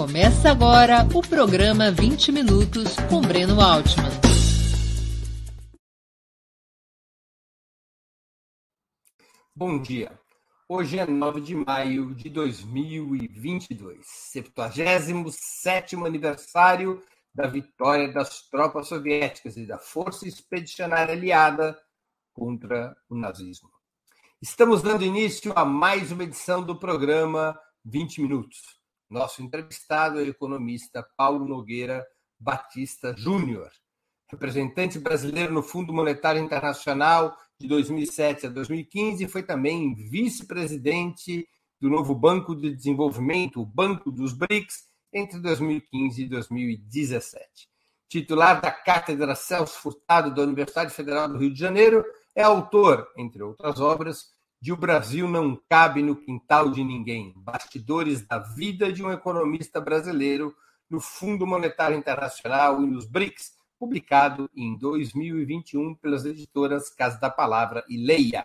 Começa agora o programa 20 Minutos com Breno Altman. Bom dia. Hoje é 9 de maio de 2022, 77 aniversário da vitória das tropas soviéticas e da Força Expedicionária Aliada contra o nazismo. Estamos dando início a mais uma edição do programa 20 Minutos. Nosso entrevistado é o economista Paulo Nogueira Batista Júnior, representante brasileiro no Fundo Monetário Internacional de 2007 a 2015, foi também vice-presidente do novo Banco de Desenvolvimento, o Banco dos BRICS, entre 2015 e 2017. Titular da Cátedra Celso Furtado da Universidade Federal do Rio de Janeiro, é autor, entre outras obras, de O Brasil Não Cabe no Quintal de Ninguém Bastidores da Vida de um Economista Brasileiro no Fundo Monetário Internacional e nos BRICS, publicado em 2021 pelas editoras Casa da Palavra e Leia.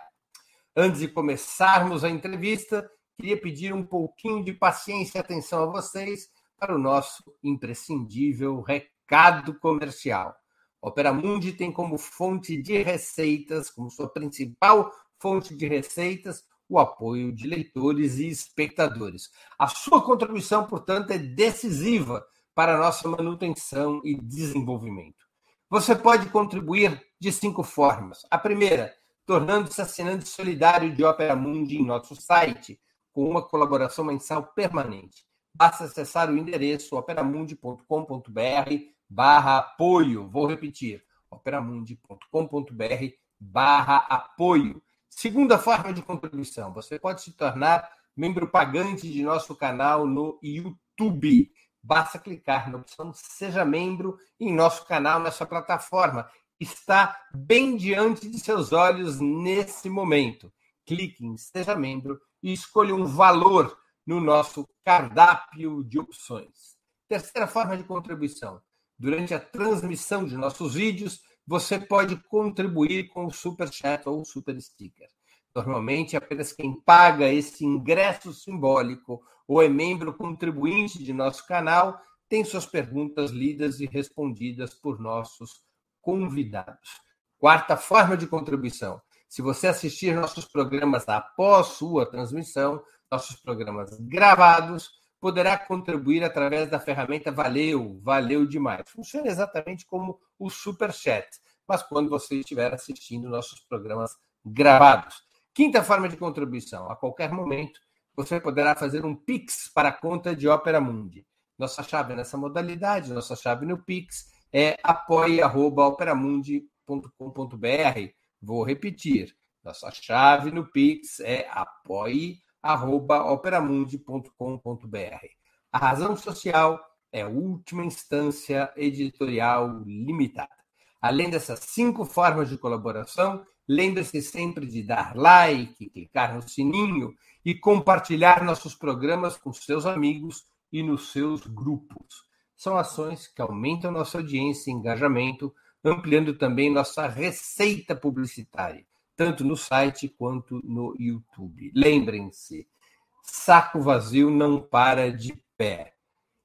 Antes de começarmos a entrevista, queria pedir um pouquinho de paciência e atenção a vocês para o nosso imprescindível recado comercial. Opera Mundi tem como fonte de receitas, como sua principal fonte de receitas, o apoio de leitores e espectadores. A sua contribuição, portanto, é decisiva para a nossa manutenção e desenvolvimento. Você pode contribuir de cinco formas. A primeira, tornando-se assinante solidário de Opera Mundi em nosso site, com uma colaboração mensal permanente. Basta acessar o endereço operamundi.com.br barra apoio. Vou repetir, operamundi.com.br barra apoio. Segunda forma de contribuição: você pode se tornar membro pagante de nosso canal no YouTube. Basta clicar na opção Seja Membro em nosso canal, nessa plataforma. Está bem diante de seus olhos nesse momento. Clique em Seja Membro e escolha um valor no nosso cardápio de opções. Terceira forma de contribuição: durante a transmissão de nossos vídeos, você pode contribuir com o Super Chat ou o Super Sticker. Normalmente, apenas quem paga esse ingresso simbólico ou é membro contribuinte de nosso canal tem suas perguntas lidas e respondidas por nossos convidados. Quarta forma de contribuição: se você assistir nossos programas após sua transmissão, nossos programas gravados, poderá contribuir através da ferramenta Valeu, valeu demais. Funciona exatamente como o Super Chat, mas quando você estiver assistindo nossos programas gravados. Quinta forma de contribuição: a qualquer momento você poderá fazer um Pix para a conta de Opera Mundi. Nossa chave nessa modalidade, nossa chave no Pix é apoie.operamundi.com.br. Vou repetir. Nossa chave no Pix é apoie operamundi.com.br. A razão social é a última instância editorial limitada. Além dessas cinco formas de colaboração, lembre-se sempre de dar like, clicar no sininho e compartilhar nossos programas com seus amigos e nos seus grupos. São ações que aumentam nossa audiência e engajamento, ampliando também nossa receita publicitária tanto no site quanto no YouTube. Lembrem-se, saco vazio não para de pé.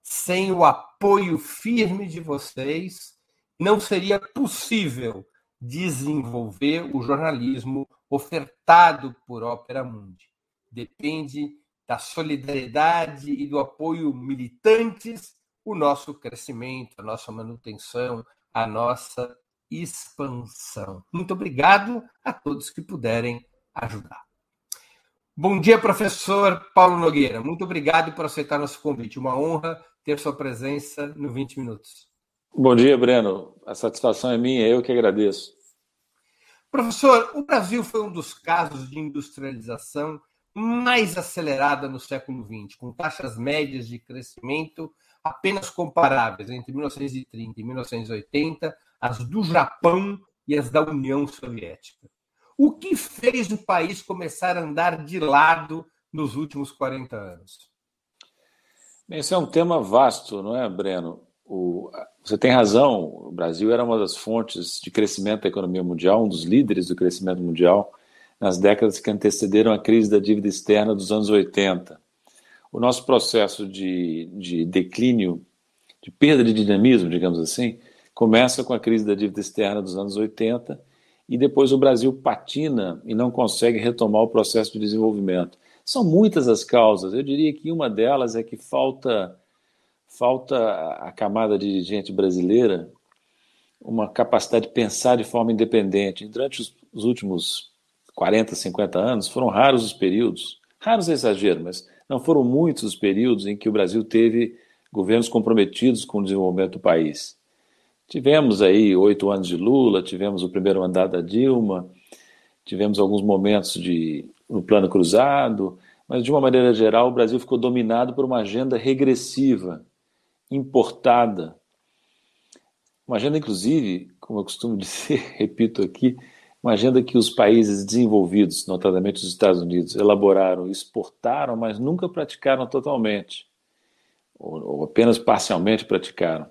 Sem o apoio firme de vocês, não seria possível desenvolver o jornalismo ofertado por Opera Mundi. Depende da solidariedade e do apoio militantes o nosso crescimento, a nossa manutenção, a nossa expansão. Muito obrigado a todos que puderem ajudar. Bom dia, professor Paulo Nogueira. Muito obrigado por aceitar nosso convite. Uma honra ter sua presença no 20 Minutos. Bom dia, Breno. A satisfação é minha, eu que agradeço. Professor, o Brasil foi um dos casos de industrialização mais acelerada no século XX, com taxas médias de crescimento apenas comparáveis entre 1930 e 1980 as do Japão e as da União Soviética. O que fez o país começar a andar de lado nos últimos 40 anos? Esse é um tema vasto, não é, Breno? O, você tem razão, o Brasil era uma das fontes de crescimento da economia mundial, um dos líderes do crescimento mundial nas décadas que antecederam a crise da dívida externa dos anos 80. o nosso processo de, de declínio, de perda de dinamismo, digamos assim, começa com a crise da dívida externa dos anos 80 e depois o Brasil patina e não consegue retomar o processo de desenvolvimento. São muitas as causas. Eu diria que uma delas é que falta falta a camada dirigente brasileira uma capacidade de pensar de forma independente. Durante os, os últimos 40, 50 anos, foram raros os períodos, raros é exagero, mas não foram muitos os períodos em que o Brasil teve governos comprometidos com o desenvolvimento do país. Tivemos aí oito anos de Lula, tivemos o primeiro mandato da Dilma, tivemos alguns momentos de, no plano cruzado, mas de uma maneira geral o Brasil ficou dominado por uma agenda regressiva, importada. Uma agenda, inclusive, como eu costumo dizer, repito aqui, uma agenda que os países desenvolvidos, notadamente os Estados Unidos, elaboraram exportaram, mas nunca praticaram totalmente, ou, ou apenas parcialmente praticaram.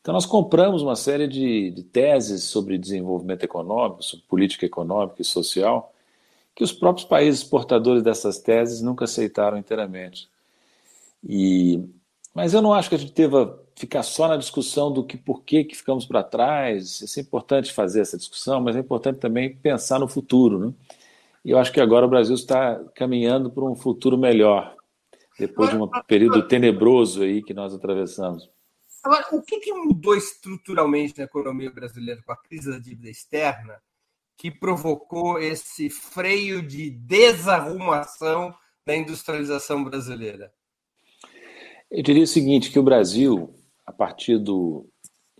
Então, nós compramos uma série de, de, teses sobre desenvolvimento econômico, sobre política econômica e social, que os próprios países portadores dessas teses nunca aceitaram inteiramente. E, mas eu não acho que a gente deva ficar só na discussão do que por que, que ficamos para trás. É importante fazer essa discussão, mas é importante também pensar no futuro. Né? E eu acho que agora o Brasil está caminhando para um futuro melhor, depois de um período tenebroso aí que nós atravessamos. Agora, o que, que mudou estruturalmente na economia brasileira com a crise da dívida externa que provocou esse freio de desarrumação da industrialização brasileira? Eu diria o seguinte, que o Brasil, a partir do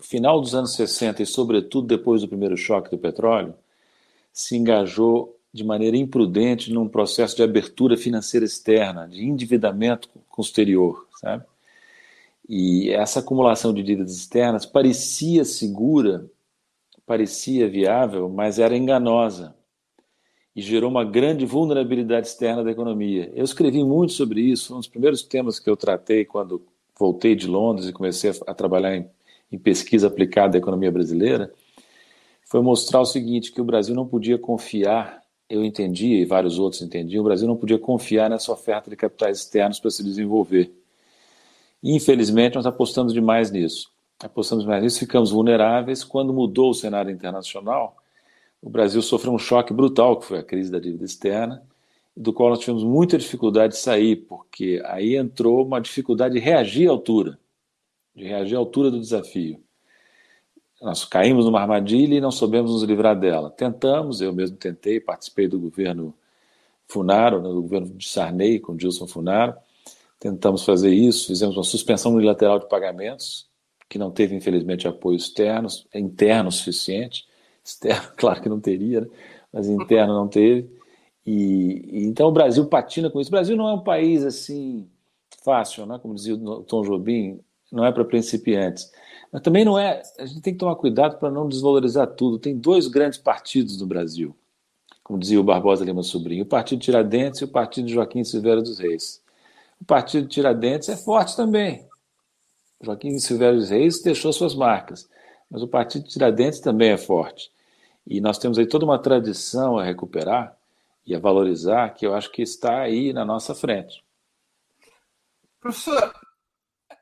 final dos anos 60 e sobretudo depois do primeiro choque do petróleo, se engajou de maneira imprudente num processo de abertura financeira externa, de endividamento com o exterior, sabe? E essa acumulação de dívidas externas parecia segura, parecia viável, mas era enganosa e gerou uma grande vulnerabilidade externa da economia. Eu escrevi muito sobre isso, um dos primeiros temas que eu tratei quando voltei de Londres e comecei a, trabalhar em, em pesquisa aplicada à economia brasileira, foi mostrar o seguinte, que o Brasil não podia confiar, eu entendia e vários outros entendiam, o Brasil não podia confiar nessa oferta de capitais externos para se desenvolver. Infelizmente, nós apostamos demais nisso. Apostamos demais nisso, ficamos vulneráveis. Quando mudou o cenário internacional, o Brasil sofreu um choque brutal, que foi a crise da dívida externa, do qual nós tivemos muita dificuldade de sair, porque aí entrou uma dificuldade de reagir à altura, de reagir à altura do desafio. Nós caímos numa armadilha e não soubemos nos livrar dela. Tentamos, eu mesmo tentei, participei do governo Funaro, do governo de Sarney, com Gilson Funaro, Tentamos fazer isso, fizemos uma suspensão unilateral de pagamentos, que não teve, infelizmente, apoio externo, interno suficiente. Externo, claro que não teria, né? mas interno não teve. E, e, então o Brasil patina com isso. O Brasil não é um país assim fácil, né? como dizia o Tom Jobim, não é para principiantes. Mas também não é. A gente tem que tomar cuidado para não desvalorizar tudo. Tem dois grandes partidos no Brasil, como dizia o Barbosa Lima Sobrinho: o Partido Tiradentes e o Partido Joaquim Silveira dos Reis. O partido Tiradentes é forte também. Joaquim Silvério Reis deixou suas marcas, mas o partido Tiradentes também é forte. E nós temos aí toda uma tradição a recuperar e a valorizar que eu acho que está aí na nossa frente. Professor,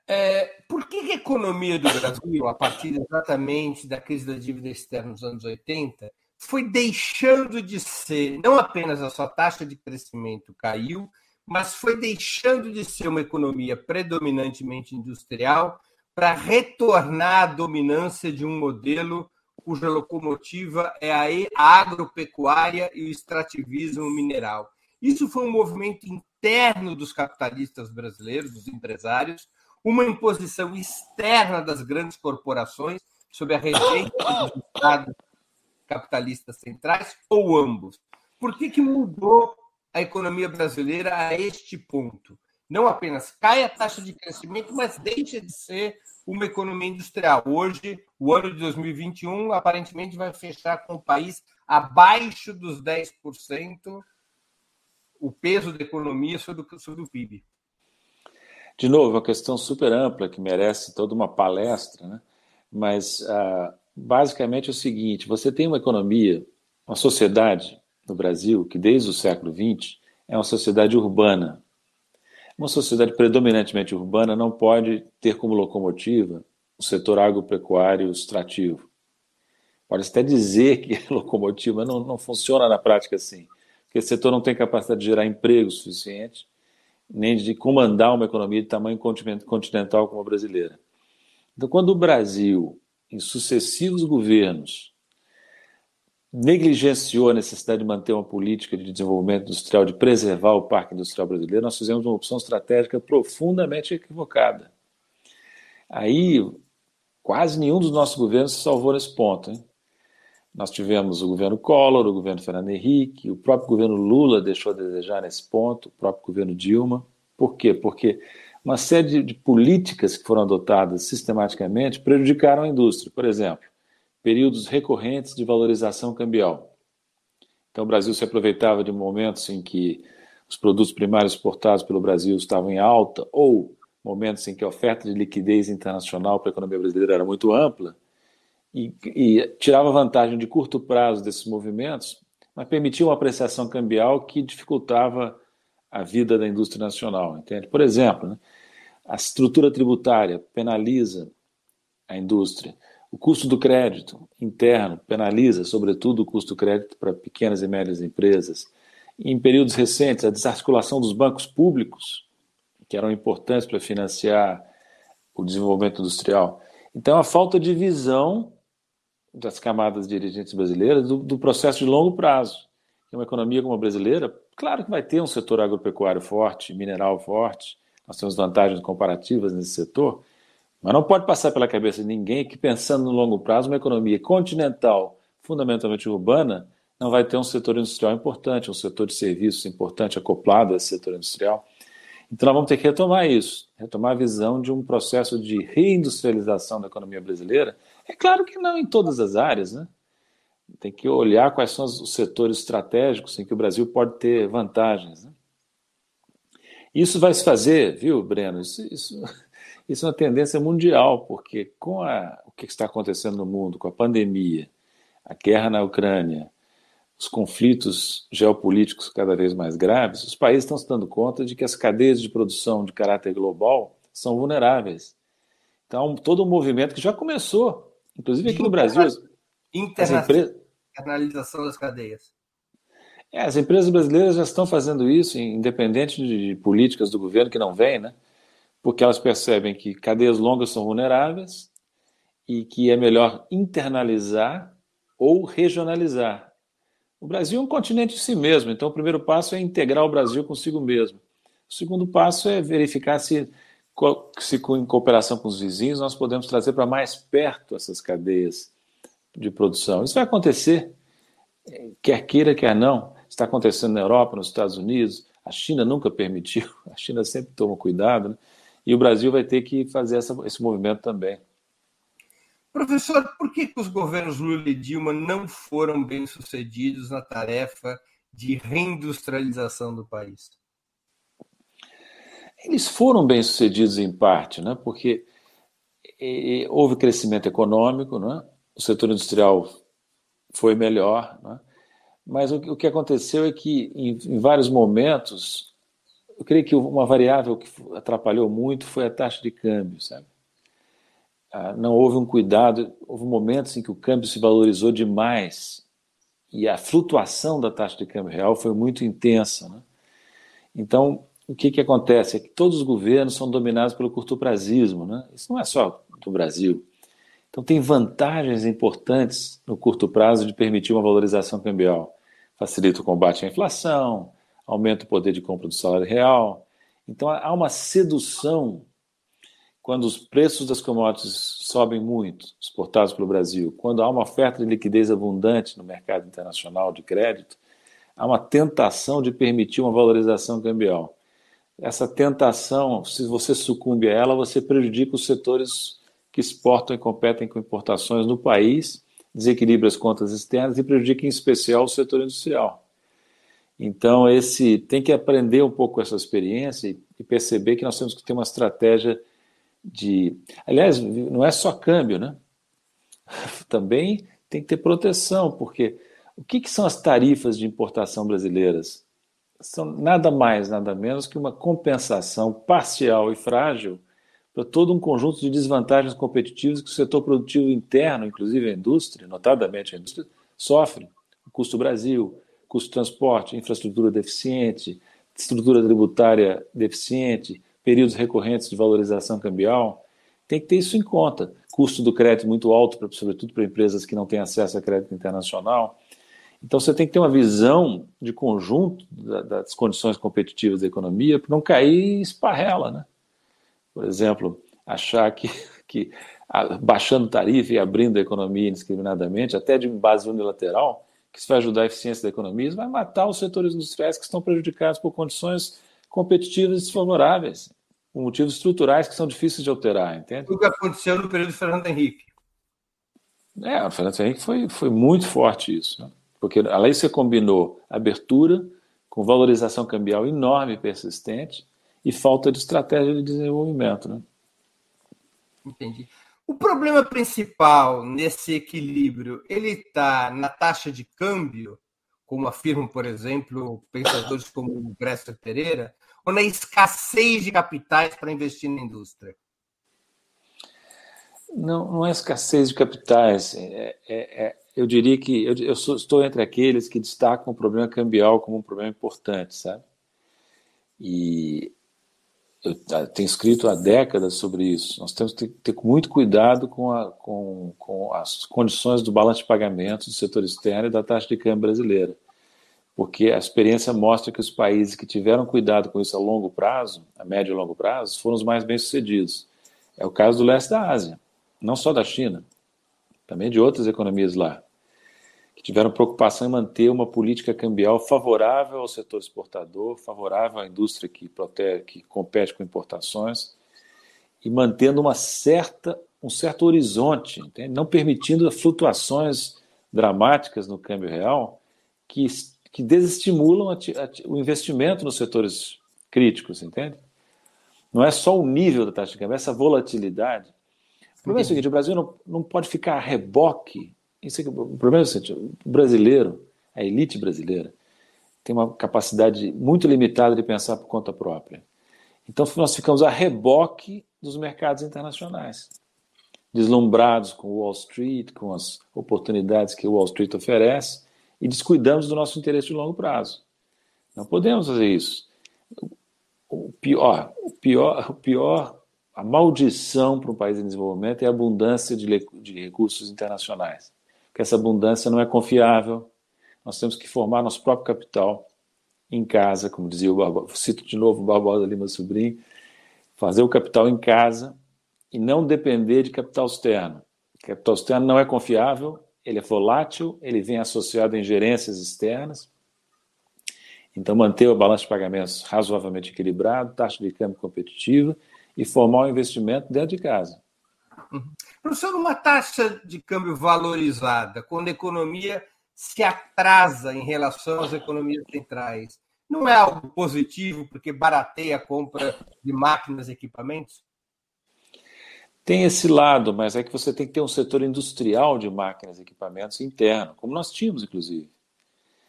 é, por que a economia do Brasil, a partir exatamente da crise da dívida externa nos anos 80, foi deixando de ser, não apenas a sua taxa de crescimento caiu, mas foi deixando de ser uma economia predominantemente industrial para retornar à dominância de um modelo cuja locomotiva é a agropecuária e o extrativismo mineral. Isso foi um movimento interno dos capitalistas brasileiros, dos empresários, uma imposição externa das grandes corporações sobre a receita dos estados capitalistas centrais, ou ambos. Por que, que mudou a economia brasileira a este ponto. Não apenas cai a taxa de crescimento, mas deixa de ser uma economia industrial. Hoje, o ano de 2021 aparentemente vai fechar com o país abaixo dos 10% o peso da economia sobre o, sobre o PIB. De novo, uma questão super ampla que merece toda uma palestra, né? mas ah, basicamente é o seguinte: você tem uma economia, uma sociedade no Brasil, que desde o século XX é uma sociedade urbana. Uma sociedade predominantemente urbana não pode ter como locomotiva o setor agropecuário extrativo. Pode até dizer que é locomotiva, não, não funciona na prática assim. Porque esse setor não tem capacidade de gerar emprego suficiente, nem de comandar uma economia de tamanho continental como a brasileira. Então, quando o Brasil, em sucessivos governos, negligenciou a necessidade de manter uma política de desenvolvimento industrial, de preservar o parque industrial brasileiro, nós fizemos uma opção estratégica profundamente equivocada. Aí, quase nenhum dos nossos governos se salvou nesse ponto. Hein? Nós tivemos o governo Collor, o governo Fernando Henrique, o próprio governo Lula deixou a desejar nesse ponto, o próprio governo Dilma. Por quê? Porque uma série de políticas que foram adotadas sistematicamente prejudicaram a indústria. Por exemplo, períodos recorrentes de valorização cambial. Então, o Brasil se aproveitava de momentos em que os produtos primários exportados pelo Brasil estavam em alta ou momentos em que a oferta de liquidez internacional para a economia brasileira era muito ampla e, e tirava vantagem de curto prazo desses movimentos, mas permitia uma apreciação cambial que dificultava a vida da indústria nacional, entende? Por exemplo, né, a estrutura tributária penaliza a indústria. O custo do crédito interno penaliza, sobretudo, o custo do crédito para pequenas e médias empresas. Em períodos recentes, a desarticulação dos bancos públicos, que eram importantes para financiar o desenvolvimento industrial. Então, a falta de visão das camadas dirigentes brasileiras do, do processo de longo prazo. Uma economia como a brasileira, claro que vai ter um setor agropecuário forte, mineral forte, nós temos vantagens comparativas nesse setor, mas não pode passar pela cabeça de ninguém que, pensando no longo prazo, uma economia continental, fundamentalmente urbana, não vai ter um setor industrial importante, um setor de serviços importante acoplado a esse setor industrial. Então, nós vamos ter que retomar isso, retomar a visão de um processo de reindustrialização da economia brasileira. É claro que não em todas as áreas, né? Tem que olhar quais são os setores estratégicos em que o Brasil pode ter vantagens. Né? Isso vai se fazer, viu, Breno? Isso, isso isso é uma tendência mundial, porque com a, o que está acontecendo no mundo, com a pandemia, a guerra na Ucrânia, os conflitos geopolíticos cada vez mais graves, os países estão se dando conta de que as cadeias de produção de caráter global são vulneráveis. Então, todo um movimento que já começou, inclusive aqui no Brasil. Internacionalização das cadeias. É, as empresas brasileiras já estão fazendo isso, independente de políticas do governo que não vem, né? Porque elas percebem que cadeias longas são vulneráveis e que é melhor internalizar ou regionalizar. O Brasil é um continente em si mesmo, então o primeiro passo é integrar o Brasil consigo mesmo. O segundo passo é verificar se, se em cooperação com os vizinhos, nós podemos trazer para mais perto essas cadeias de produção. Isso vai acontecer, quer queira, quer não. Está acontecendo na Europa, nos Estados Unidos. A China nunca permitiu, a China sempre toma cuidado. Né? E o Brasil vai ter que fazer essa, esse movimento também. Professor, por que, que os governos Lula e Dilma não foram bem sucedidos na tarefa de reindustrialização do país? Eles foram bem sucedidos em parte, né? porque houve crescimento econômico, né? o setor industrial foi melhor, né? mas o, que aconteceu é que, em vários momentos, eu creio que uma variável que atrapalhou muito foi a taxa de câmbio, sabe? Ah, não houve um cuidado, houve momentos em que o câmbio se valorizou demais e a flutuação da taxa de câmbio real foi muito intensa. Né? Então, o que, que acontece é que todos os governos são dominados pelo curto-prazismo. Né? Isso não é só do Brasil. Então, tem vantagens importantes no curto prazo de permitir uma valorização cambial. Facilita o combate à inflação, aumenta o poder de compra do salário real. Então há uma sedução quando os preços das commodities sobem muito, exportados pelo Brasil, quando há uma oferta de liquidez abundante no mercado internacional de crédito, há uma tentação de permitir uma valorização cambial. Essa tentação, se você sucumbe a ela, você prejudica os setores que exportam e competem com importações no país, desequilibra as contas externas e prejudica em especial o setor industrial. Então, esse tem que aprender um pouco essa experiência e, e perceber que nós temos que ter uma estratégia de. Aliás, não é só câmbio, né? Também tem que ter proteção, porque o que, que são as tarifas de importação brasileiras? são nada mais, nada menos que uma compensação parcial e frágil para todo um conjunto de desvantagens competitivas que o setor produtivo interno, inclusive a indústria, notadamente a indústria, sofre. O custo Brasil, custo de transporte, infraestrutura deficiente, estrutura tributária deficiente, períodos recorrentes de valorização cambial. Tem que ter isso em conta. Custo do crédito muito alto, sobretudo para empresas que não têm acesso a crédito internacional. Então você tem que ter uma visão de conjunto das condições competitivas da economia para não cair esparrela, né? Por exemplo, achar que, que baixando tarifa e abrindo a economia indiscriminadamente, até de base unilateral, que isso vai ajudar a eficiência da economia, isso vai matar os setores industriais que estão prejudicados por condições competitivas desfavoráveis, por motivos estruturais que são difíceis de alterar, entende? O que aconteceu no período do Fernando Henrique. É, o Fernando Henrique foi, foi muito forte isso, né? Porque além você combinou abertura com valorização cambial enorme e persistente e falta de estratégia de desenvolvimento. Né? Entendi. O problema principal nesse equilíbrio, ele está na taxa de câmbio, como afirmam, por exemplo, pensadores como o Brester Pereira, ou na escassez de capitais para investir na indústria? Não, não é escassez de capitais. É, é, é eu diria que eu, eu sou, estou entre aqueles que destacam o problema cambial como um problema importante, sabe? E eu tenho escrito há décadas sobre isso. Nós temos que ter, muito cuidado com, a, com, com, as condições do balanço de pagamentos do setor externo e da taxa de câmbio brasileira. Porque a experiência mostra que os países que tiveram cuidado com isso a longo prazo, a médio e longo prazo, foram os mais bem-sucedidos. É o caso do leste da Ásia, não só da China, também de outras economias lá tiveram preocupação em manter uma política cambial favorável ao setor exportador, favorável à indústria que, protege, que compete com importações e mantendo uma certa, um certo horizonte, entende? não permitindo flutuações dramáticas no câmbio real que, que desestimulam o investimento nos setores críticos, entende? Não é só o nível da taxa de câmbio, é essa volatilidade. O problema é o seguinte: o Brasil não, não pode ficar a reboque isso é, o problema é o seguinte: o brasileiro, a elite brasileira, tem uma capacidade muito limitada de pensar por conta própria. Então nós ficamos a reboque dos mercados internacionais, deslumbrados com Wall Street, com as oportunidades que Wall Street oferece e descuidamos do nosso interesse de longo prazo. Não podemos fazer isso. O pior, o pior, o pior, a maldição para um país em desenvolvimento é a abundância de, de recursos internacionais que essa abundância não é confiável. Nós temos que formar nosso próprio capital em casa, como dizia o Barbosa, cito de novo o Barbosa Lima Sobrinho, fazer o capital em casa e não depender de capital externo. O capital externo não é confiável, ele é volátil, ele vem associado a ingerências externas. Então, manter o balanço de pagamentos razoavelmente equilibrado, taxa de câmbio competitiva e formar um investimento dentro de casa. Uhum. Professor, uma taxa de câmbio valorizada, quando a economia se atrasa em relação às economias centrais, não é algo positivo porque barateia a compra de máquinas e equipamentos? Tem esse lado, mas é que você tem que ter um setor industrial de máquinas e equipamentos interno, como nós tínhamos, inclusive.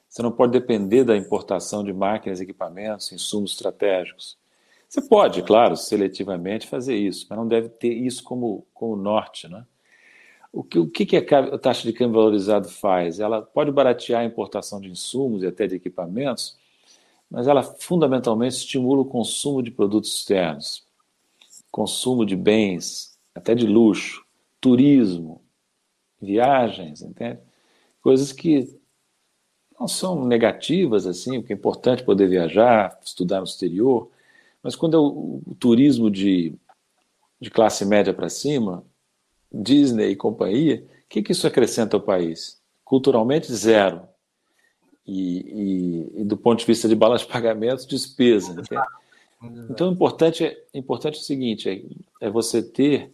Você não pode depender da importação de máquinas, equipamentos, insumos estratégicos. Você pode, claro, seletivamente fazer isso, mas não deve ter isso como, como norte. Né? O que, o que a taxa de câmbio valorizado faz? Ela pode baratear a importação de insumos e até de equipamentos, mas ela fundamentalmente estimula o consumo de produtos externos, consumo de bens, até de luxo, turismo, viagens, entende? Coisas que não são negativas assim, porque é importante poder viajar, estudar no exterior, mas quando é o, o turismo de, de classe média para cima, Disney e companhia, o que, que isso acrescenta ao país? Culturalmente, zero. E, e, e, do ponto de vista de balanço de pagamentos, despesa. Entende? Então, o importante é, importante é o seguinte: é, é você ter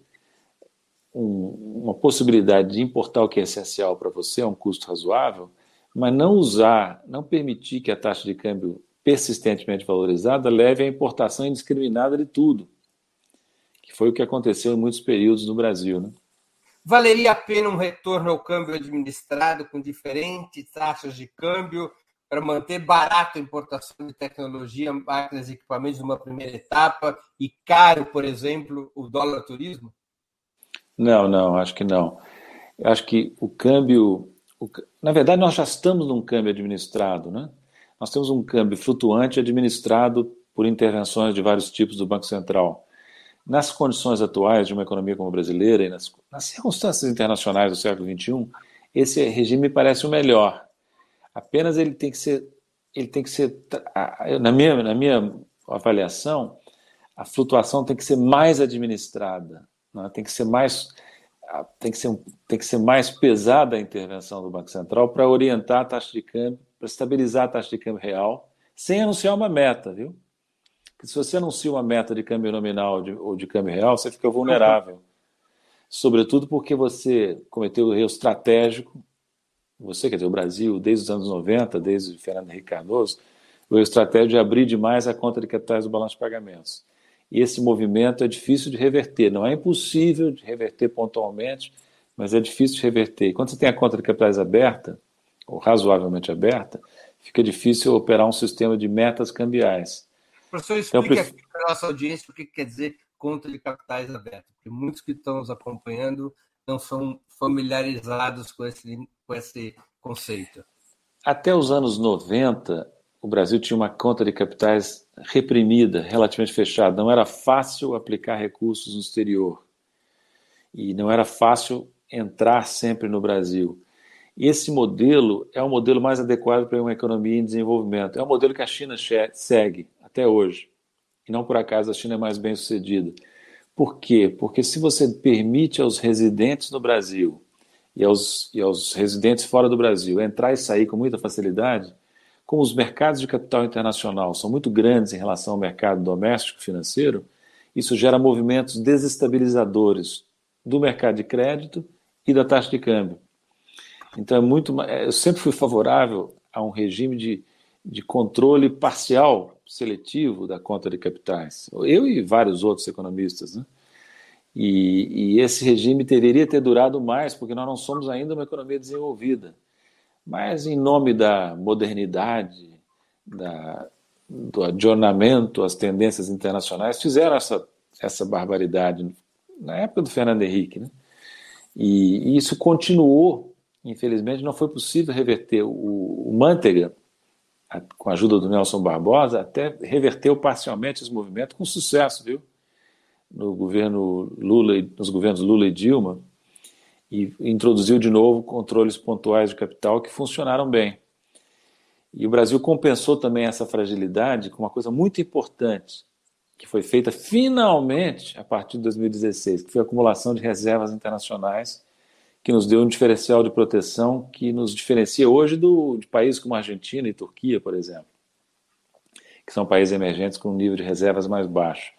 um, uma possibilidade de importar o que é essencial para você, a um custo razoável, mas não usar, não permitir que a taxa de câmbio persistentemente valorizada leve à importação indiscriminada de tudo, que foi o que aconteceu em muitos períodos no Brasil. Né? Valeria a pena um retorno ao câmbio administrado com diferentes taxas de câmbio para manter barato a importação de tecnologia, máquinas e equipamentos numa primeira etapa e caro, por exemplo, o dólar turismo? Não, não, acho que não. Acho que o câmbio. O, na verdade, nós já estamos num câmbio administrado, né? Nós temos um câmbio flutuante administrado por intervenções de vários tipos do Banco Central. Nas condições atuais de uma economia como a brasileira e nas, nas circunstâncias internacionais do século XXI, esse regime me parece o melhor. Apenas ele tem que ser, ele tem que ser, na minha, na minha avaliação, a flutuação tem que ser mais administrada, né? tem que ser mais tem que ser, tem que ser mais pesada a intervenção do Banco Central para orientar a taxa de câmbio, para estabilizar a taxa de câmbio real, sem anunciar uma meta, viu? Porque se você anuncia uma meta de câmbio nominal de, ou de câmbio real, você fica vulnerável. Sobretudo porque você cometeu o erro estratégico, você, quer dizer, o Brasil, desde os anos 90, desde o Fernando Henrique Cardoso, o erro estratégico de abrir demais a conta de capitais do balanço de pagamentos. E esse movimento é difícil de reverter. Não é impossível de reverter pontualmente, mas é difícil de reverter. Quando você tem a conta de capitais aberta, ou razoavelmente aberta, fica difícil operar um sistema de metas cambiais. Professor, então, explica então, aqui para a nossa audiência o que quer dizer conta de capitais aberta, porque muitos que estão nos acompanhando não são familiarizados com esse, com esse conceito. Até os anos 90, o Brasil tinha uma conta de capitais reprimida, relativamente fechada. Não era fácil aplicar recursos no exterior. E não era fácil entrar sempre no Brasil. Esse modelo é o modelo mais adequado para uma economia em desenvolvimento. É o modelo que a China segue até hoje. E não por acaso a China é mais bem sucedida. Por quê? Porque se você permite aos residentes no Brasil e aos, e aos residentes fora do Brasil entrar e sair com muita facilidade, como os mercados de capital internacional são muito grandes em relação ao mercado doméstico financeiro, isso gera movimentos desestabilizadores do mercado de crédito e da taxa de câmbio. Então, é muito, eu sempre fui favorável a um regime de, de controle parcial, seletivo da conta de capitais. Eu e vários outros economistas. Né? E, e esse regime deveria ter durado mais, porque nós não somos ainda uma economia desenvolvida. Mas, em nome da modernidade, da, do adornamento às tendências internacionais, fizeram essa, essa barbaridade na época do Fernando Henrique. Né? E, e isso continuou, infelizmente, não foi possível reverter. O, o Manteiga, a, com a ajuda do Nelson Barbosa, até reverteu parcialmente esse movimento com sucesso, viu? No governo Lula, nos governos Lula e Dilma, e introduziu de novo controles pontuais de capital que funcionaram bem. E o Brasil compensou também essa fragilidade com uma coisa muito importante, que foi feita finalmente a partir de 2016, que foi a acumulação de reservas internacionais, que nos deu um diferencial de proteção que nos diferencia hoje do, de países como Argentina e Turquia, por exemplo, que são países emergentes com um nível de reservas mais baixo.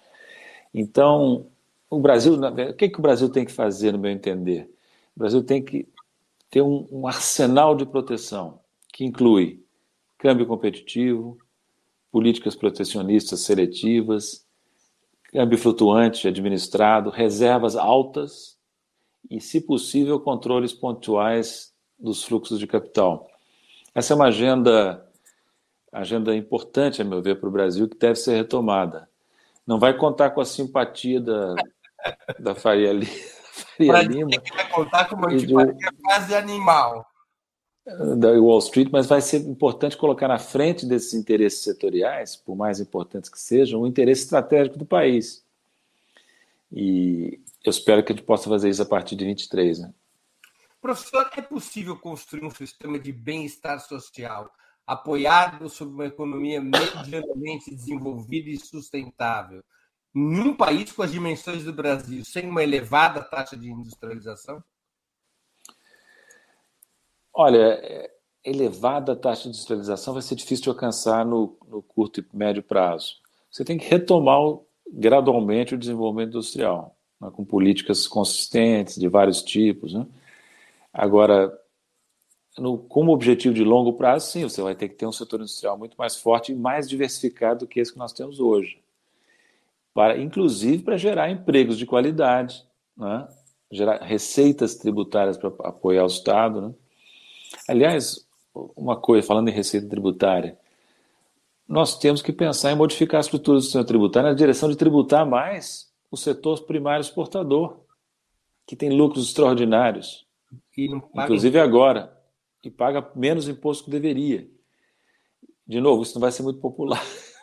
Então, o Brasil, o que, que o Brasil tem que fazer, no meu entender? O Brasil tem que ter um, um arsenal de proteção que inclui câmbio competitivo, políticas protecionistas seletivas, câmbio flutuante administrado, reservas altas e, se possível, controles pontuais dos fluxos de capital. Essa é uma agenda, agenda importante, a meu ver, para o Brasil, que deve ser retomada. Não vai contar com a simpatia da, da Faria Lima Faria Lima. vai contar com uma antipatia quase animal. Da Wall Street, mas vai ser importante colocar na frente desses interesses setoriais, por mais importantes que sejam, o interesse estratégico do país. E eu espero que a gente possa fazer isso a partir de 23. Né? Professor, é possível construir um sistema de bem-estar social apoiado sobre uma economia medianamente desenvolvida e sustentável, num país com as dimensões do Brasil, sem uma elevada taxa de industrialização? Olha, elevada taxa de industrialização vai ser difícil de alcançar no, no curto e médio prazo. Você tem que retomar gradualmente o desenvolvimento industrial, né, com políticas consistentes de vários tipos. Né? Agora, no, como objetivo de longo prazo, sim, você vai ter que ter um setor industrial muito mais forte e mais diversificado do que esse que nós temos hoje para, inclusive para gerar empregos de qualidade, né? gerar receitas tributárias para apoiar o Estado. Né? Aliás, uma coisa, falando em receita tributária, nós temos que pensar em modificar a estrutura do sistema tributário na direção de tributar mais o setor primário exportador, que tem lucros extraordinários, inclusive agora, e paga menos imposto que deveria. De novo, isso não vai ser muito popular.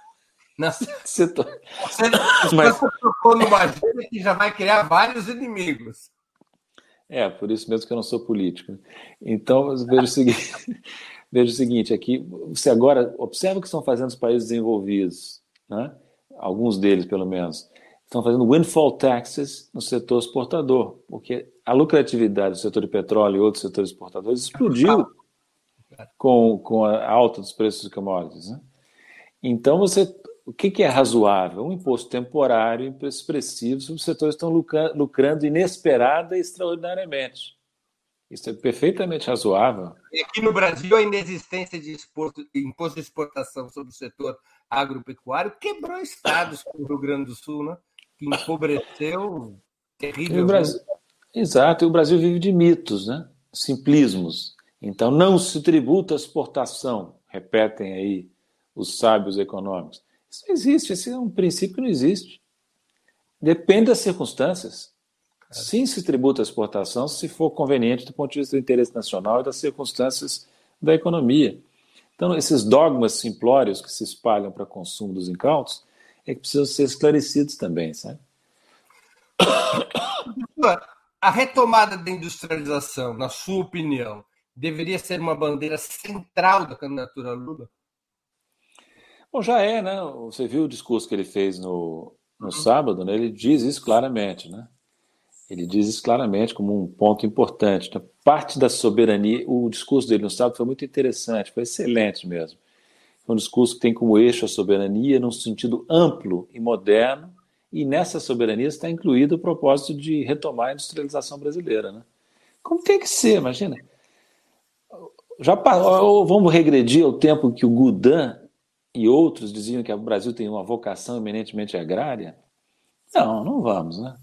Não. Setor... Você, você Mas... tocou numa agenda que já vai criar vários inimigos. É, por isso mesmo que eu não sou político. Então, veja o seguinte, veja o seguinte aqui, você agora observa o que estão fazendo os países desenvolvidos, né? alguns deles pelo menos, estão fazendo windfall taxes no setor exportador, porque a lucratividade do setor de petróleo e outros setores exportadores explodiu com, com a alta dos preços de commodities. Né? Então, você o que, que, é razoável? Um imposto temporário expressivo se os setores estão lucrando inesperada e extraordinariamente. Isso é perfeitamente razoável. E aqui no Brasil, a inexistência de imposto de exportação sobre o setor agropecuário quebrou estados como o Rio Grande do Sul, né? Empobreceu terrivelmente. Exato, e o Brasil vive de mitos, né? simplismos. Então, não se tributa a exportação, repetem aí os sábios econômicos. Isso não existe, esse é um princípio que não existe. Depende das circunstâncias. Sim, se tributa a exportação se for conveniente do ponto de vista do interesse nacional e das circunstâncias da economia. Então, esses dogmas simplórios que se espalham para consumo dos incautos é que precisam ser esclarecidos também, sabe? A retomada da industrialização, na sua opinião, deveria ser uma bandeira central da candidatura Lula? Bom, já é, né? Você viu o discurso que ele fez no, no sábado, né? Ele diz isso claramente, né? Ele diz isso claramente como um ponto importante. Então, parte da soberania, o discurso dele no sábado foi muito interessante, foi excelente mesmo. Um discurso que tem como eixo a soberania num sentido amplo e moderno, e nessa soberania está incluído o propósito de retomar a industrialização brasileira, né? Como tem que ser, imagina. Já vamos regredir ao tempo que o Goudan e outros diziam que o Brasil tem uma vocação eminentemente agrária? Não, não vamos, né?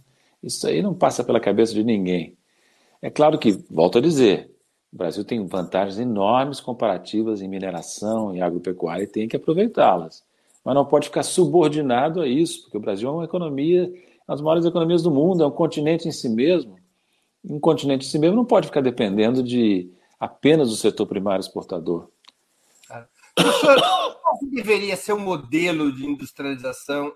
Isso aí não passa pela cabeça de ninguém. É claro que, volto a dizer, o Brasil tem vantagens enormes comparativas em mineração e agropecuária e tem que aproveitá-las. Mas não pode ficar subordinado a isso, porque o Brasil é uma economia, uma das maiores economias do mundo, é um continente em si mesmo. Um continente em si mesmo não pode ficar dependendo de apenas do setor primário exportador. Professor, qual deveria ser o um modelo de industrialização?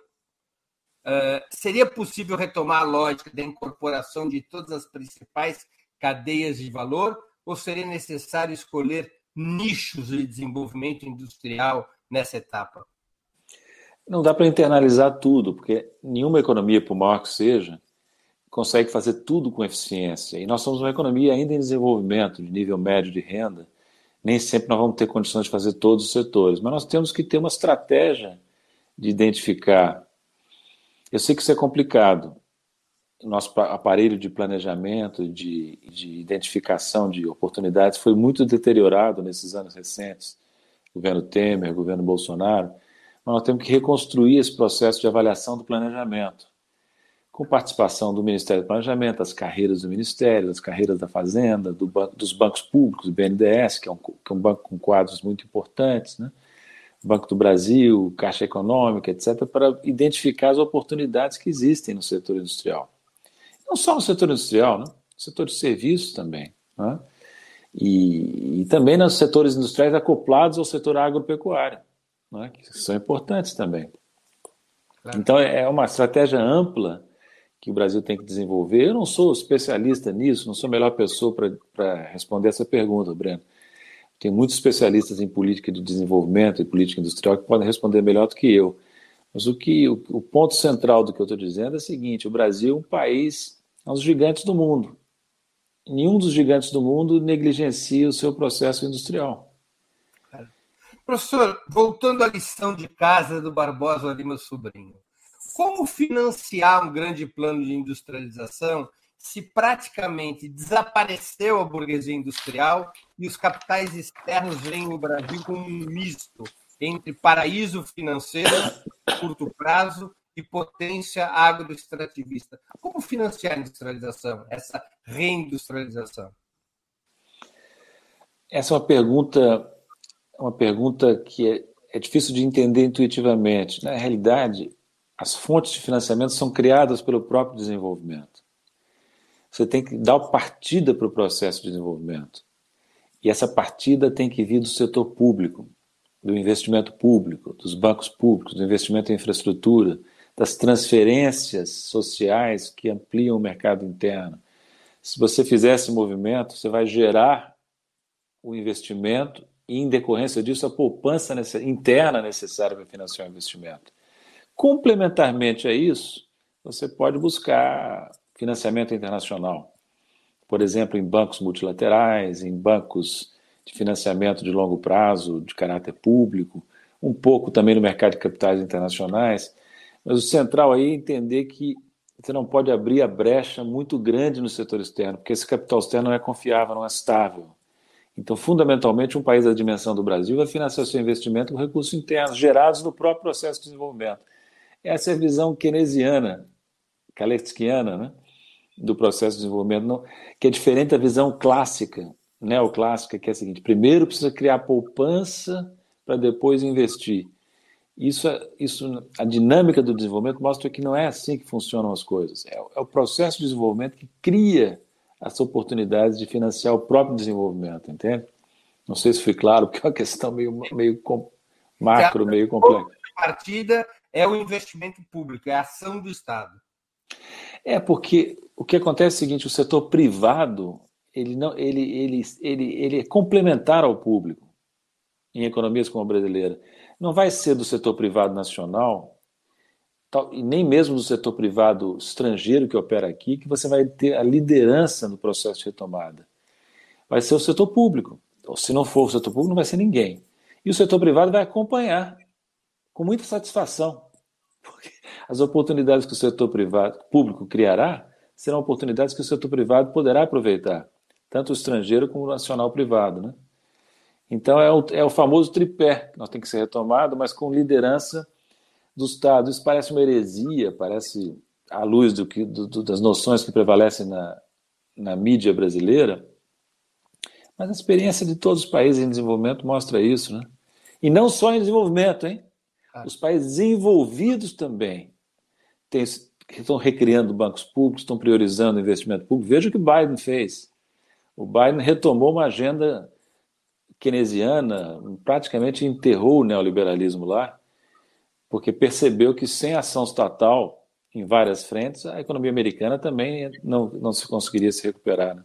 Uh, seria possível retomar a lógica da incorporação de todas as principais cadeias de valor ou seria necessário escolher nichos de desenvolvimento industrial nessa etapa? Não dá para internalizar tudo, porque nenhuma economia, por maior que seja, consegue fazer tudo com eficiência. E nós somos uma economia ainda em desenvolvimento, de nível médio de renda, nem sempre nós vamos ter condições de fazer todos os setores, mas nós temos que ter uma estratégia de identificar. Eu sei que isso é complicado. Nosso aparelho de planejamento, de, de identificação de oportunidades foi muito deteriorado nesses anos recentes governo Temer, governo Bolsonaro, mas nós temos que reconstruir esse processo de avaliação do planejamento com participação do Ministério do Planejamento, das carreiras do Ministério, das carreiras da Fazenda, do dos bancos públicos, do BNDES, que é, um, que é um banco com quadros muito importantes, né? Banco do Brasil, Caixa Econômica, etc., para identificar as oportunidades que existem no setor industrial. Não só no setor industrial, né? no setor de serviços também. Né? E, e, também nos setores industriais acoplados ao setor agropecuário, né? que são importantes também. Claro. Então, é uma estratégia ampla que o Brasil tem que desenvolver. Eu não sou especialista nisso, não sou a melhor pessoa para responder essa pergunta, Breno. Tem muitos especialistas em política de desenvolvimento e política industrial que podem responder melhor do que eu. Mas o que o, o ponto central do que eu estou dizendo é o seguinte: o Brasil é um país, é um dos gigantes do mundo. Nenhum dos gigantes do mundo negligencia o seu processo industrial. Professor, voltando à lição de casa do Barbosa Lima Sobrinho, como financiar um grande plano de industrialização se praticamente desapareceu a burguesia industrial e os capitais externos veem o Brasil como um misto entre paraíso financeiro, curto prazo, e potência agroextrativista? Como financiar a industrialização, essa reindustrialização? Essa é uma pergunta, uma pergunta que é, é difícil de entender intuitivamente. Na realidade, as fontes de financiamento são criadas pelo próprio desenvolvimento. Você tem que dar partida para o processo de desenvolvimento. E essa partida tem que vir do setor público, do investimento público, dos bancos públicos, do investimento em infraestrutura, das transferências sociais que ampliam o mercado interno. Se você fizer esse movimento, você vai gerar o investimento e, em decorrência disso, a poupança interna necessária para financiar o investimento. Complementarmente a isso, você pode buscar financiamento internacional, por exemplo, em bancos multilaterais, em bancos de financiamento de longo prazo, de caráter público, um pouco também no mercado de capitais internacionais. Mas o central aí é entender que você não pode abrir a brecha muito grande no setor externo, porque esse capital externo não é confiável, não é estável. Então, fundamentalmente, um país da dimensão do Brasil vai financiar seu investimento com recursos internos gerados no próprio processo de desenvolvimento. Essa é a visão keynesiana, kaleckiana, né, do processo de desenvolvimento, que é diferente da visão clássica, neoclássica, que é a seguinte: primeiro precisa criar poupança para depois investir. Isso, isso, a dinâmica do desenvolvimento mostra que não é assim que funcionam as coisas. É, é o processo de desenvolvimento que cria as oportunidades de financiar o próprio desenvolvimento, entende? Não sei se foi claro, porque é uma questão meio, meio macro, meio complexa. A partida é o investimento público, é a ação do Estado. É porque o que acontece é o seguinte: o setor privado ele não, ele, ele, ele, ele é complementar ao público em economias como a brasileira. Não vai ser do setor privado nacional tal, e nem mesmo do setor privado estrangeiro que opera aqui que você vai ter a liderança no processo de retomada. Vai ser o setor público. Ou se não for o setor público, não vai ser ninguém. E o setor privado vai acompanhar com muita satisfação. Porque as oportunidades que o setor privado, público criará serão oportunidades que o setor privado poderá aproveitar tanto o estrangeiro como o nacional privado. Né? Então é o, é o famoso tripé que nós tem que ser retomado, mas com liderança do Estado. Isso parece uma heresia, parece à luz do que, do, das noções que prevalecem na, na mídia brasileira, mas a experiência de todos os países em desenvolvimento mostra isso, né? E não só em desenvolvimento, hein? Ah. Os países desenvolvidos também têm, estão recriando bancos públicos, estão priorizando o investimento público. Veja o que Biden fez. O Biden retomou uma agenda keynesiana, praticamente enterrou o neoliberalismo lá, porque percebeu que sem ação estatal em várias frentes, a economia americana também não, não se conseguiria se recuperar. Né?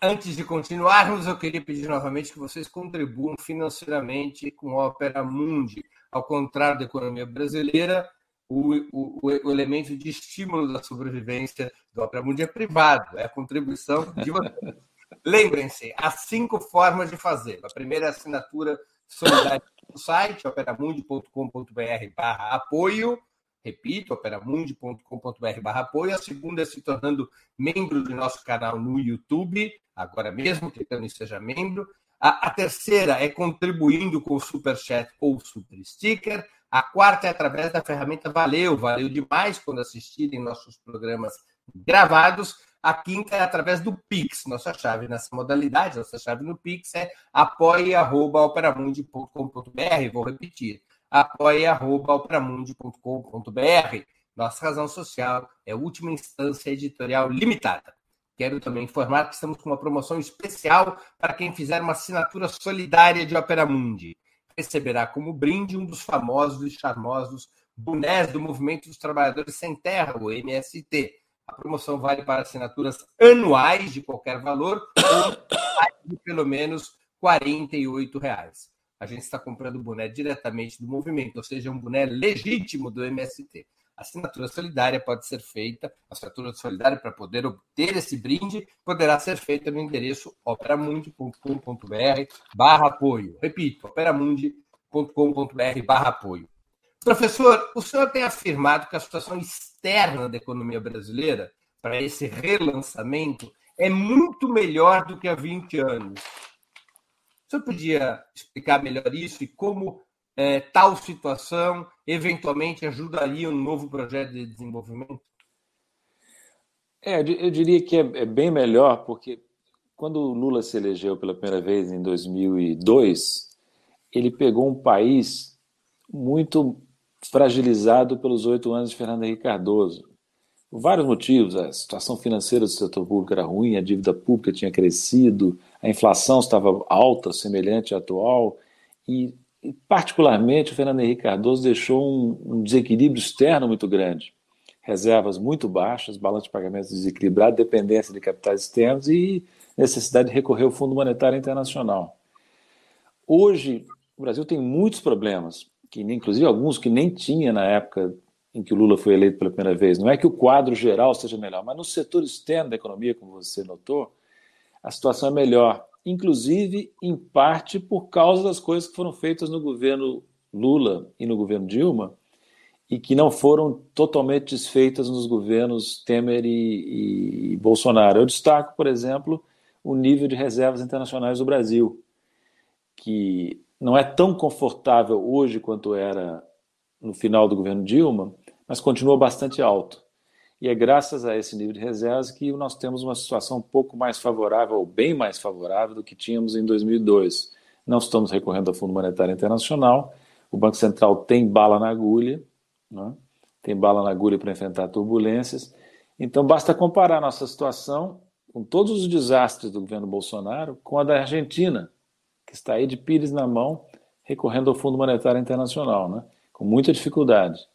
Antes de continuarmos, eu queria pedir novamente que vocês contribuam financeiramente com a Opera Mundi. Ao contrário da economia brasileira, o, o, o, elemento de estímulo da sobrevivência do Opera Mundi é privado, é a contribuição de vocês. Lembrem-se, há cinco formas de fazer. A primeira é a assinatura solidária no site, operamundi.com.br barra apoio. Repito, operamundi.com.br barra apoio. A segunda é se tornando membro do nosso canal no YouTube, agora mesmo, clicando em Seja Membro. A, a terceira é contribuindo com o Super Chat ou Super Sticker. A quarta é através da ferramenta Valeu, valeu demais quando assistirem nossos programas gravados. A quinta é através do Pix. Nossa chave nessa modalidade, nossa chave no Pix é apoia.operamundi.com.br. Vou repetir, apoia.operamundi.com.br. Nossa razão social é última instância editorial limitada. Quero também informar que estamos com uma promoção especial para quem fizer uma assinatura solidária de Opera Mundi receberá como brinde um dos famosos e charmosos bonés do Movimento dos Trabalhadores Sem Terra, o MST. A promoção vale para assinaturas anuais de qualquer valor ou de pelo menos R$ reais. A gente está comprando boné diretamente do movimento, ou seja, um boné legítimo do MST. Assinatura solidária pode ser feita, a assinatura solidária para poder obter esse brinde poderá ser feita no endereço operamundi.com.br barra apoio. Repito, operamundi.com.br barra apoio. Professor, o senhor tem afirmado que a situação externa da economia brasileira para esse relançamento é muito melhor do que há 20 anos. O senhor podia explicar melhor isso e como é, tal situação eventualmente ajudaria um novo projeto de desenvolvimento? É, eu diria que é, é bem melhor, porque quando o Lula se elegeu pela primeira vez em 2002, ele pegou um país muito fragilizado pelos oito anos de Fernando Henrique Cardoso. Por vários motivos, a situação financeira do setor público era ruim, a dívida pública tinha crescido, a inflação estava alta, semelhante à atual, e, particularmente, o Fernando Henrique Cardoso deixou um, um desequilíbrio externo muito grande. Reservas muito baixas, balanço de pagamentos desequilibrado, dependência de capitais externos e necessidade de recorrer ao Fundo Monetário Internacional. Hoje, o Brasil tem muitos problemas, que inclusive alguns que nem tinha na época em que o Lula foi eleito pela primeira vez. Não é que o quadro geral seja melhor, mas no setor externo da economia, como você notou, a situação é melhor, inclusive em parte por causa das coisas que foram feitas no governo Lula e no governo Dilma e que não foram totalmente desfeitas nos governos Temer e, e Bolsonaro. Eu destaco, por exemplo, o nível de reservas internacionais do Brasil, que não é tão confortável hoje quanto era no final do governo Dilma, mas continua bastante alto. E é graças a esse nível de reservas que nós temos uma situação um pouco mais favorável, ou bem mais favorável, do que tínhamos em 2002. Não estamos recorrendo ao Fundo Monetário Internacional, o Banco Central tem bala na agulha, né? tem bala na agulha para enfrentar turbulências. Então, basta comparar nossa situação com todos os desastres do governo Bolsonaro, com a da Argentina, que está aí de pires na mão, recorrendo ao Fundo Monetário Internacional, né? com muita dificuldade.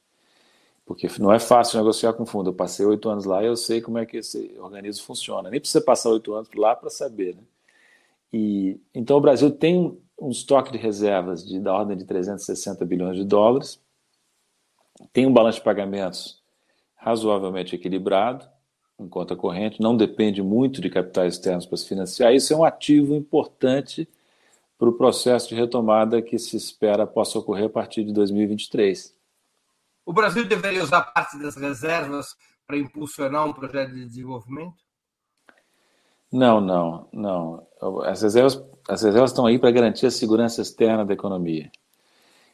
Porque não é fácil negociar com fundo. Eu passei oito anos lá e eu sei como é que esse organismo funciona. Nem precisa passar oito anos lá para saber. Né? E, então o Brasil tem um estoque de reservas de, da ordem de 360 bilhões de dólares, tem um balanço de pagamentos razoavelmente equilibrado, em conta corrente, não depende muito de capitais externos para se financiar. Isso é um ativo importante para o processo de retomada que se espera possa ocorrer a partir de 2023. O Brasil deveria usar parte das reservas para impulsionar um projeto de desenvolvimento? Não, não, não. As reservas, as reservas estão aí para garantir a segurança externa da economia.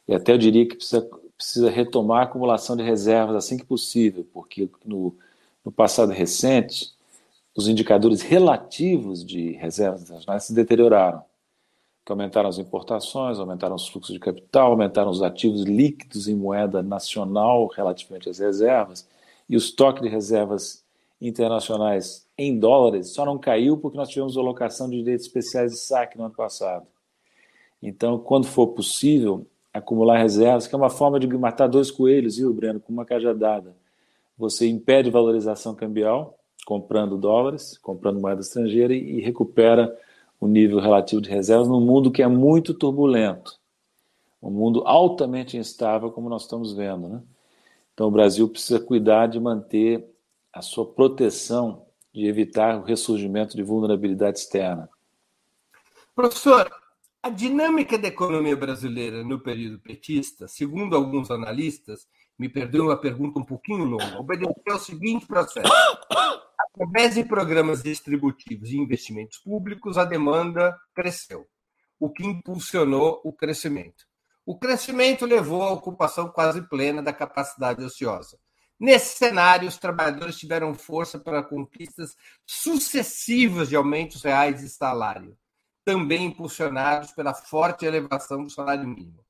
E até eu diria que precisa, precisa retomar a acumulação de reservas assim que possível, porque no, no passado recente, os indicadores relativos de reservas internacionais se deterioraram. Que aumentaram as importações, aumentaram os fluxos de capital, aumentaram os ativos líquidos em moeda nacional relativamente às reservas, e o estoque de reservas internacionais em dólares só não caiu porque nós tivemos alocação de direitos especiais de saque no ano passado. Então, quando for possível, acumular reservas, que é uma forma de matar dois coelhos, viu, Breno, com uma cajadada você impede valorização cambial, comprando dólares, comprando moeda estrangeira e, recupera o nível relativo de reservas num mundo que é muito turbulento, um mundo altamente instável, como nós estamos vendo. Né? Então, o Brasil precisa cuidar de manter a sua proteção, de evitar o ressurgimento de vulnerabilidade externa. Professor, a dinâmica da economia brasileira no período petista, segundo alguns analistas, me perdoe uma pergunta um pouquinho longa, obedeceu ao seguinte processo. Através de programas distributivos e investimentos públicos, a demanda cresceu, o que impulsionou o crescimento. O crescimento levou à ocupação quase plena da capacidade ociosa. Nesse cenário, os trabalhadores tiveram força para conquistas sucessivas de aumentos reais de salário, também impulsionados pela forte elevação do salário mínimo.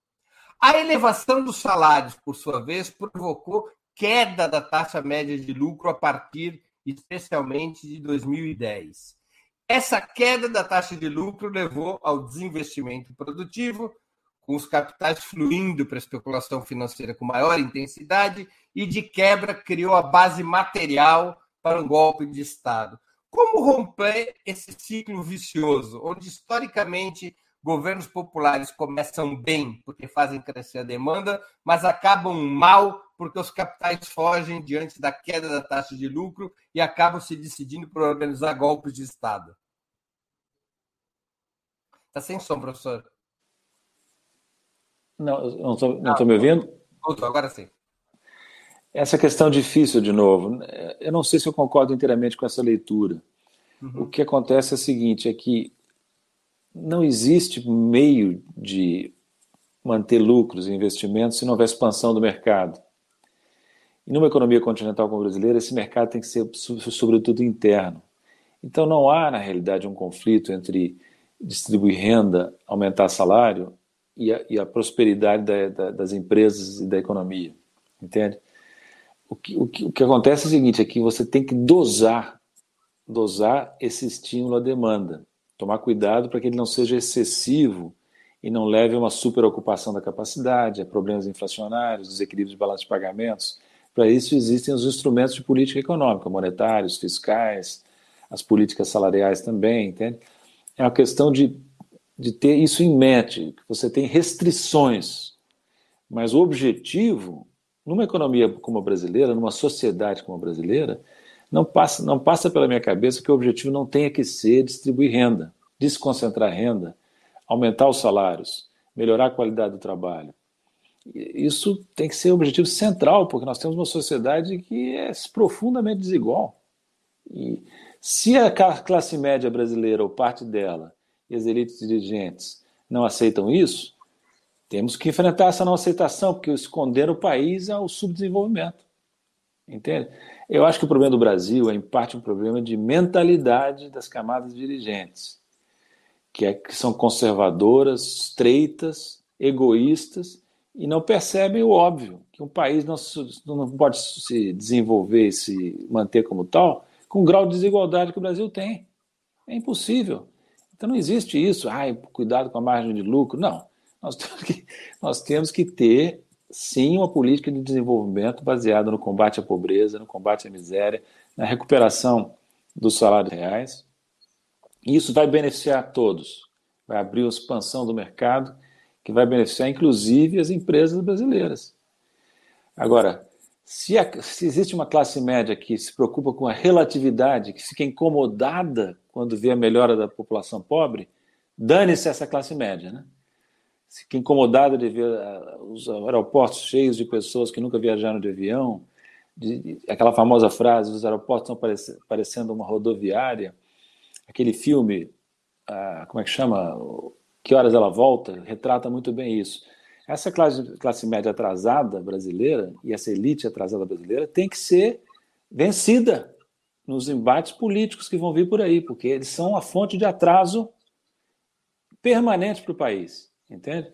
A elevação dos salários, por sua vez, provocou queda da taxa média de lucro a partir, especialmente, de 2010. Essa queda da taxa de lucro levou ao desinvestimento produtivo, com os capitais fluindo para a especulação financeira com maior intensidade e, de quebra, criou a base material para um golpe de Estado. Como romper esse ciclo vicioso, onde historicamente governos populares começam bem porque fazem crescer a demanda, mas acabam mal porque os capitais fogem diante da queda da taxa de lucro e acabam se decidindo por organizar golpes de Estado. Está sem som, professor. Não, não estou me ouvindo? Voltou, agora sim. Essa questão difícil, de novo. Eu não sei se eu concordo inteiramente com essa leitura. Uhum. O que acontece é o seguinte, é que não existe meio de manter lucros e investimentos se não houver expansão do mercado. E numa economia continental como a brasileira, esse mercado tem que ser, sobretudo, interno. Então não há, na realidade, um conflito entre distribuir renda, aumentar salário e a, e a prosperidade da, da, das empresas e da economia. Entende? O que, o, que, o que acontece é o seguinte: é que você tem que dosar, dosar esse estímulo à demanda. Tomar cuidado para que ele não seja excessivo e não leve a uma superocupação da capacidade, a problemas inflacionários, desequilíbrios de balanço de pagamentos. Para isso existem os instrumentos de política econômica, monetários, fiscais, as políticas salariais também, entende? É uma questão de, de ter isso em mente, que você tem restrições, mas o objetivo, numa economia como a brasileira, numa sociedade como a brasileira, não passa, não passa pela minha cabeça que o objetivo não tenha que ser distribuir renda, desconcentrar renda, aumentar os salários, melhorar a qualidade do trabalho. Isso tem que ser o objetivo central, porque nós temos uma sociedade que é profundamente desigual. E se a classe média brasileira, ou parte dela, e as elites dirigentes não aceitam isso, temos que enfrentar essa não aceitação, porque esconder o país ao subdesenvolvimento. Entende? Eu acho que o problema do Brasil é, em parte, um problema de mentalidade das camadas dirigentes, que, é, que são conservadoras, estreitas, egoístas e não percebem o óbvio, que um país não, não pode se desenvolver e se manter como tal com o grau de desigualdade que o Brasil tem. É impossível. Então não existe isso, ai, cuidado com a margem de lucro. Não. Nós temos que, nós temos que ter, sim, uma política de desenvolvimento baseada no combate à pobreza, no combate à miséria, na recuperação dos salários reais. Isso vai beneficiar todos. Vai abrir uma expansão do mercado que vai beneficiar, inclusive, as empresas brasileiras. Agora, se, a, se, existe uma classe média que se preocupa com a relatividade, que fica incomodada quando vê a melhora da população pobre, dane-se essa classe média, né? Fica incomodada de ver uh, os aeroportos cheios de pessoas que nunca viajaram de avião, de, de, aquela famosa frase: os aeroportos estão parece, parecendo uma rodoviária. Aquele filme, uh, como é que chama? Que Horas Ela Volta, retrata muito bem isso. Essa classe, classe média atrasada brasileira e essa elite atrasada brasileira tem que ser vencida nos embates políticos que vão vir por aí, porque eles são a fonte de atraso permanente para o país, entende?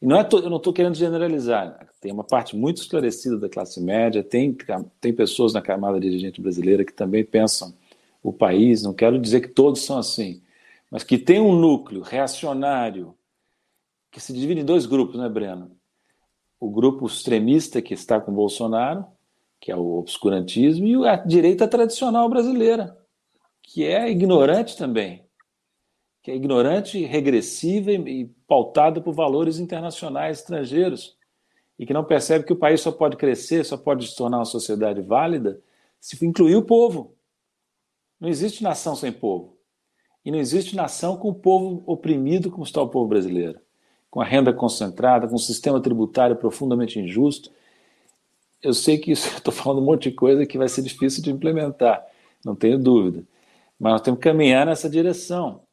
E não é eu não estou querendo generalizar. Tem uma parte muito esclarecida da classe média, tem, tem pessoas na camada dirigente brasileira que também pensam o país. Não quero dizer que todos são assim, mas que tem um núcleo reacionário que se divide em dois grupos, né, Breno? O grupo extremista que está com Bolsonaro, que é o obscurantismo, e a direita tradicional brasileira, que é ignorante também, que é ignorante, regressiva e, e pautada por valores internacionais estrangeiros, e que não percebe que o país só pode crescer, só pode se tornar uma sociedade válida se incluir o povo. Não existe nação sem povo. E não existe nação com o povo oprimido como está o povo brasileiro com a renda concentrada, com um sistema tributário profundamente injusto. Eu sei que isso, estou falando um monte de coisa que vai ser difícil de implementar, não tenho dúvida. Mas nós temos que caminhar nessa direção.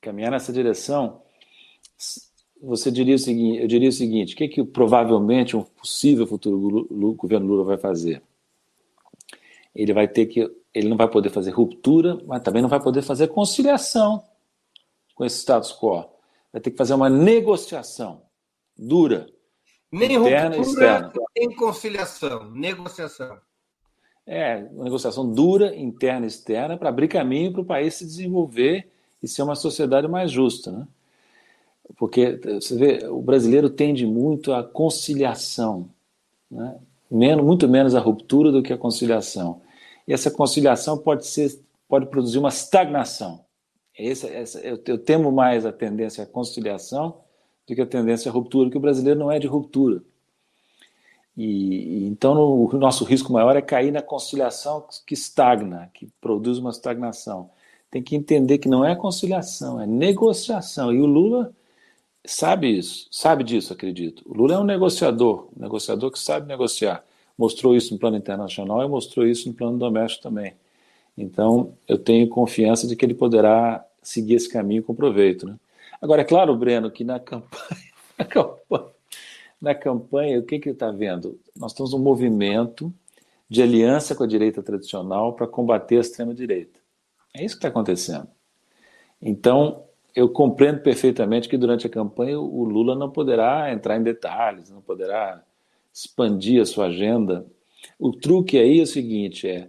Caminhar nessa direção, você diria o seguinte, eu diria o seguinte, o que, é que provavelmente um possível futuro governo Lula vai fazer? Ele vai ter que, ele não vai poder fazer ruptura, mas também não vai poder fazer conciliação com esse status quo vai ter que fazer uma negociação dura. Nem interna e externa. nem conciliação, negociação. É, uma negociação dura, interna e externa, para abrir caminho para o país se desenvolver e ser uma sociedade mais justa. Né? Porque, você vê, o brasileiro tende muito à conciliação, né? menos, muito menos à ruptura do que à conciliação. E essa conciliação pode, ser, pode produzir uma estagnação. Esse, essa, eu, eu, temo mais a tendência à conciliação do que a tendência à ruptura, porque o brasileiro não é de ruptura. E, então o nosso risco maior é cair na conciliação que estagna, que produz uma estagnação. Tem que entender que não é conciliação, é negociação. E o Lula sabe isso, sabe disso, acredito. O Lula é um negociador, um negociador que sabe negociar. Mostrou isso no plano internacional e mostrou isso no plano doméstico também. Então, eu tenho confiança de que ele poderá seguir esse caminho com proveito. Né? Agora, é claro, Breno, que na campanha, na campanha, na campanha o que, que está vendo? Nós temos um movimento de aliança com a direita tradicional para combater a extrema-direita. É isso que está acontecendo. Então, eu compreendo perfeitamente que durante a campanha o Lula não poderá entrar em detalhes, não poderá expandir a sua agenda. O truque aí é o seguinte: é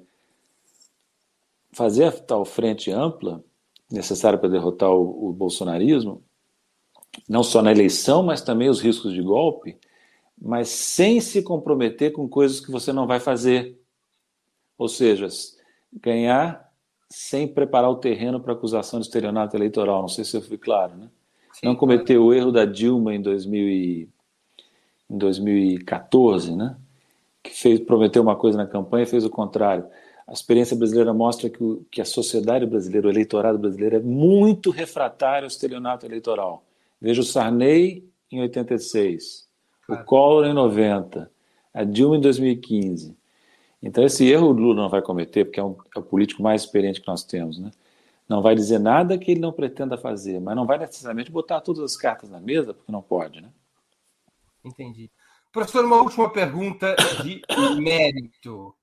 fazer a tal frente ampla necessária para derrotar o, o bolsonarismo, não só na eleição, mas também os riscos de golpe, mas sem se comprometer com coisas que você não vai fazer. Ou seja, ganhar sem preparar o terreno para acusação de estelionato eleitoral. Não sei se eu fui claro, né? Sim, não cometer claro. o erro da Dilma em, 2000 e, em 2014, né? Que fez, prometeu uma coisa na campanha e fez o contrário. A experiência brasileira mostra que, o, que a sociedade brasileira, o eleitorado brasileiro, é muito refratário ao estelionato eleitoral. Veja o Sarney em 86, claro. o Collor em 90, a Dilma em 2015. Então, esse erro o Lula não vai cometer, porque é, um, é o político mais experiente que nós temos. Né? Não vai dizer nada que ele não pretenda fazer, mas não vai necessariamente botar todas as cartas na mesa, porque não pode. Né? Entendi. Professor, uma última pergunta de mérito.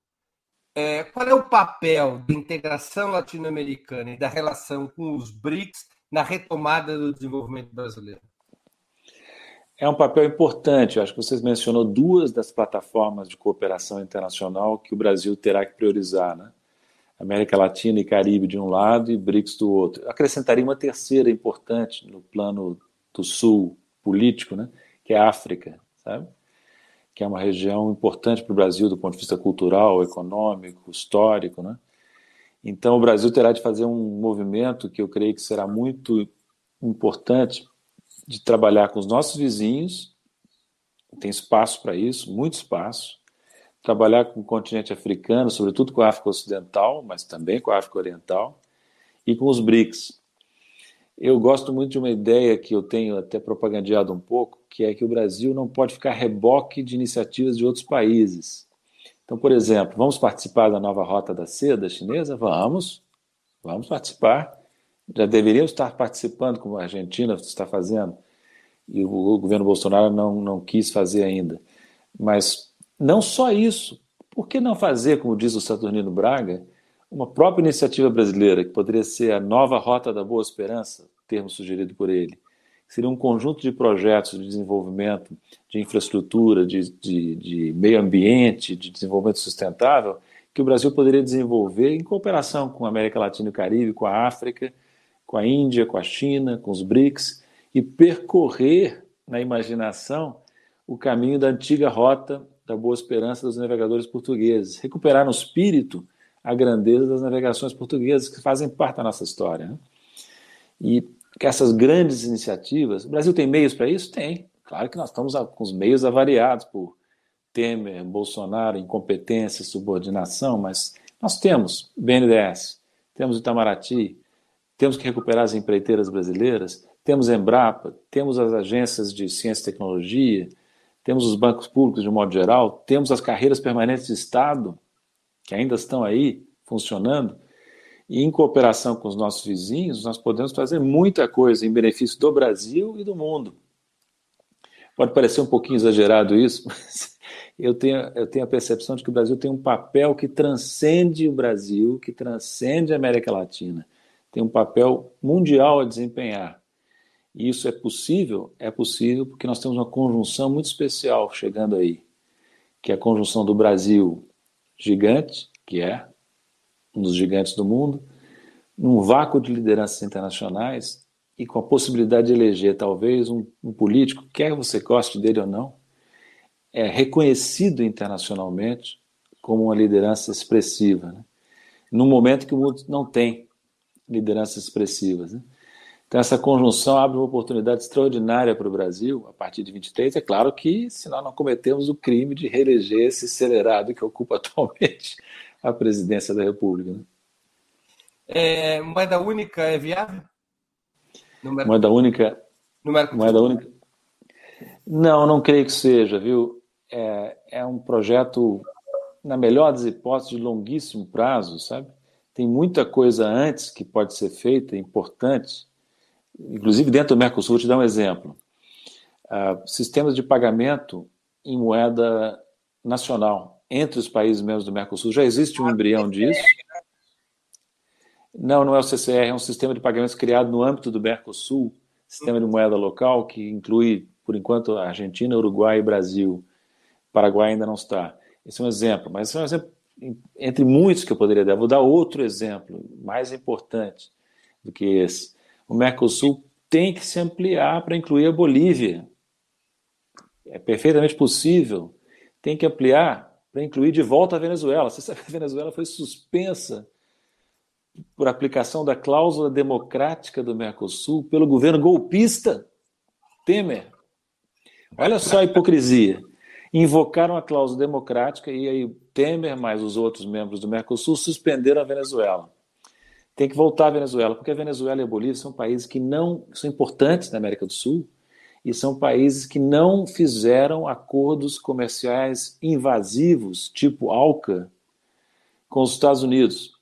É, qual é o papel da integração latino-americana e da relação com os BRICS na retomada do desenvolvimento brasileiro? É um papel importante. Eu acho que vocês mencionou duas das plataformas de cooperação internacional que o Brasil terá que priorizar, né? América Latina e Caribe de um lado e BRICS do outro. Eu acrescentaria uma terceira importante no plano do sul político, né? Que é a África, sabe? Que é uma região importante para o Brasil do ponto de vista cultural, econômico, histórico, né? Então o Brasil terá de fazer um movimento que eu creio que será muito importante de trabalhar com os nossos vizinhos, tem espaço para isso, muito espaço. Trabalhar com o continente africano, sobretudo com a África Ocidental, mas também com a África Oriental, e com os BRICS. Eu gosto muito de uma ideia que eu tenho até propagandeado um pouco, que é que o Brasil não pode ficar reboque de iniciativas de outros países. Então, por exemplo, vamos participar da nova rota da seda chinesa? Vamos, vamos participar já deveriam estar participando, como a Argentina está fazendo, e o governo Bolsonaro não, não quis fazer ainda. Mas não só isso, por que não fazer, como diz o Saturnino Braga, uma própria iniciativa brasileira, que poderia ser a nova Rota da Boa Esperança, termo sugerido por ele? Seria um conjunto de projetos de desenvolvimento, de infraestrutura, de, de, de meio ambiente, de desenvolvimento sustentável, que o Brasil poderia desenvolver em cooperação com a América Latina e o Caribe, com a África, com a Índia, com a China, com os BRICS, e percorrer na imaginação o caminho da antiga rota da Boa Esperança dos navegadores portugueses, recuperar no espírito a grandeza das navegações portuguesas que fazem parte da nossa história. Né? E que essas grandes iniciativas, o Brasil tem meios para isso? Tem. Claro que nós estamos com os meios avariados por Temer, Bolsonaro, incompetência, subordinação, mas nós temos BNDES, temos Itamaraty, temos que recuperar as empreiteiras brasileiras, temos Embrapa, temos as agências de ciência e tecnologia, temos os bancos públicos de modo geral, temos as carreiras permanentes de Estado, que ainda estão aí funcionando, e em cooperação com os nossos vizinhos, nós podemos fazer muita coisa em benefício do Brasil e do mundo. Pode parecer um pouquinho exagerado isso, mas eu tenho, eu tenho a percepção de que o Brasil tem um papel que transcende o Brasil, que transcende a América Latina tem um papel mundial a desempenhar. E isso é possível? É possível porque nós temos uma conjunção muito especial chegando aí, que é a conjunção do Brasil gigante, que é um dos gigantes do mundo, num vácuo de lideranças internacionais e com a possibilidade de eleger talvez um, um político, quer você goste dele ou não, é reconhecido internacionalmente como uma liderança expressiva, né? num momento que o mundo não tem lideranças expressivas. Né? Então, essa conjunção abre uma oportunidade extraordinária para o Brasil a partir de 23. É claro que, se nós não cometemos o crime de reeleger esse acelerado que ocupa atualmente a presidência da República. Né? É, moeda única é viável? Moeda única. Moeda única. Não, não creio que seja, viu? É, é um projeto, na melhor das hipóteses, de longuíssimo prazo, sabe? Tem muita coisa antes que pode ser feita, importante, inclusive dentro do Mercosul. Vou te dar um exemplo. Uh, sistemas de pagamento em moeda nacional entre os países membros do Mercosul. Já existe um embrião disso. Não, não é o CCR, é um sistema de pagamentos criado no âmbito do Mercosul, sistema de moeda local, que inclui, por enquanto, Argentina, Uruguai e Brasil. Paraguai ainda não está. Esse é um exemplo, mas esse é um exemplo entre muitos que eu poderia dar. Vou dar outro exemplo, mais importante do que esse. O Mercosul tem que se ampliar para incluir a Bolívia. É perfeitamente possível. Tem que ampliar para incluir de volta a Venezuela. Você sabe que a Venezuela foi suspensa por aplicação da cláusula democrática do Mercosul pelo governo golpista Temer. Olha só a hipocrisia. Invocaram a cláusula democrática e aí Temer mais os outros membros do Mercosul suspenderam a Venezuela. Tem que voltar a Venezuela, porque a Venezuela e a Bolívia são países que não são importantes na América do Sul e são países que não fizeram acordos comerciais invasivos, tipo ALCA, com os Estados Unidos.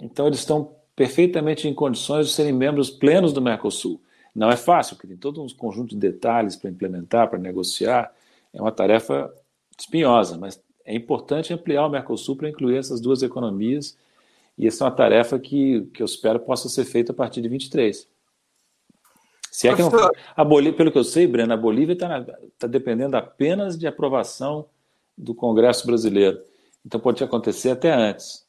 Então, eles estão perfeitamente em condições de serem membros plenos do Mercosul. Não é fácil, porque tem todo um conjunto de detalhes para implementar, para negociar. É uma tarefa espinhosa, mas é importante ampliar o Mercosul para incluir essas duas economias. E essa é uma tarefa que, que eu espero possa ser feita a partir de 23. Se é que não, a Bolívia, pelo que eu sei, Breno, a Bolívia está tá dependendo apenas de aprovação do Congresso brasileiro. Então pode acontecer até antes.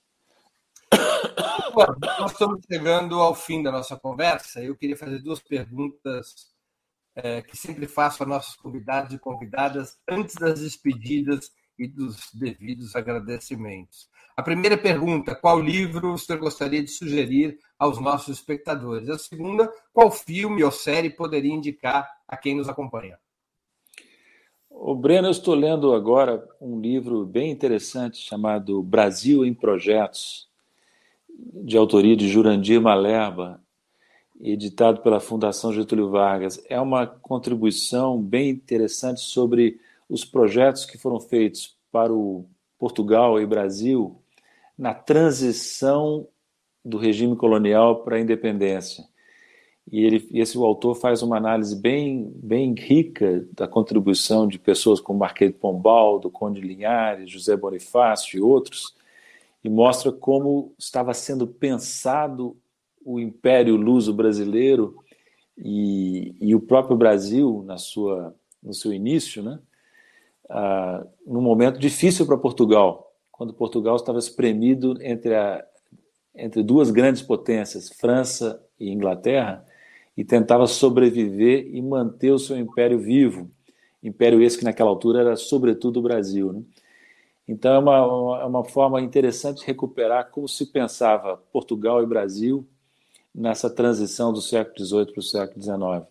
Nós estamos chegando ao fim da nossa conversa. Eu queria fazer duas perguntas é, que sempre faço a nossos convidados e convidadas antes das despedidas e dos devidos agradecimentos. A primeira pergunta: qual livro o senhor gostaria de sugerir aos nossos espectadores? A segunda: qual filme ou série poderia indicar a quem nos acompanha? O Breno, eu estou lendo agora um livro bem interessante chamado Brasil em Projetos, de autoria de Jurandir Malerba, editado pela Fundação Getúlio Vargas. É uma contribuição bem interessante sobre os projetos que foram feitos para o Portugal e Brasil na transição do regime colonial para a independência. E ele, esse autor faz uma análise bem, bem rica da contribuição de pessoas como Marquês de Pombal, do Conde Linhares, José Bonifácio e outros, e mostra como estava sendo pensado o Império Luso brasileiro e, e o próprio Brasil na sua, no seu início, né? ah, num momento difícil para Portugal, quando Portugal estava espremido entre, a, entre duas grandes potências, França e Inglaterra, e tentava sobreviver e manter o seu império vivo. Império esse que naquela altura era sobretudo o Brasil. Né? Então é uma, uma, é uma forma interessante de recuperar como se pensava Portugal e Brasil nessa transição do século XVIII para o século XIX.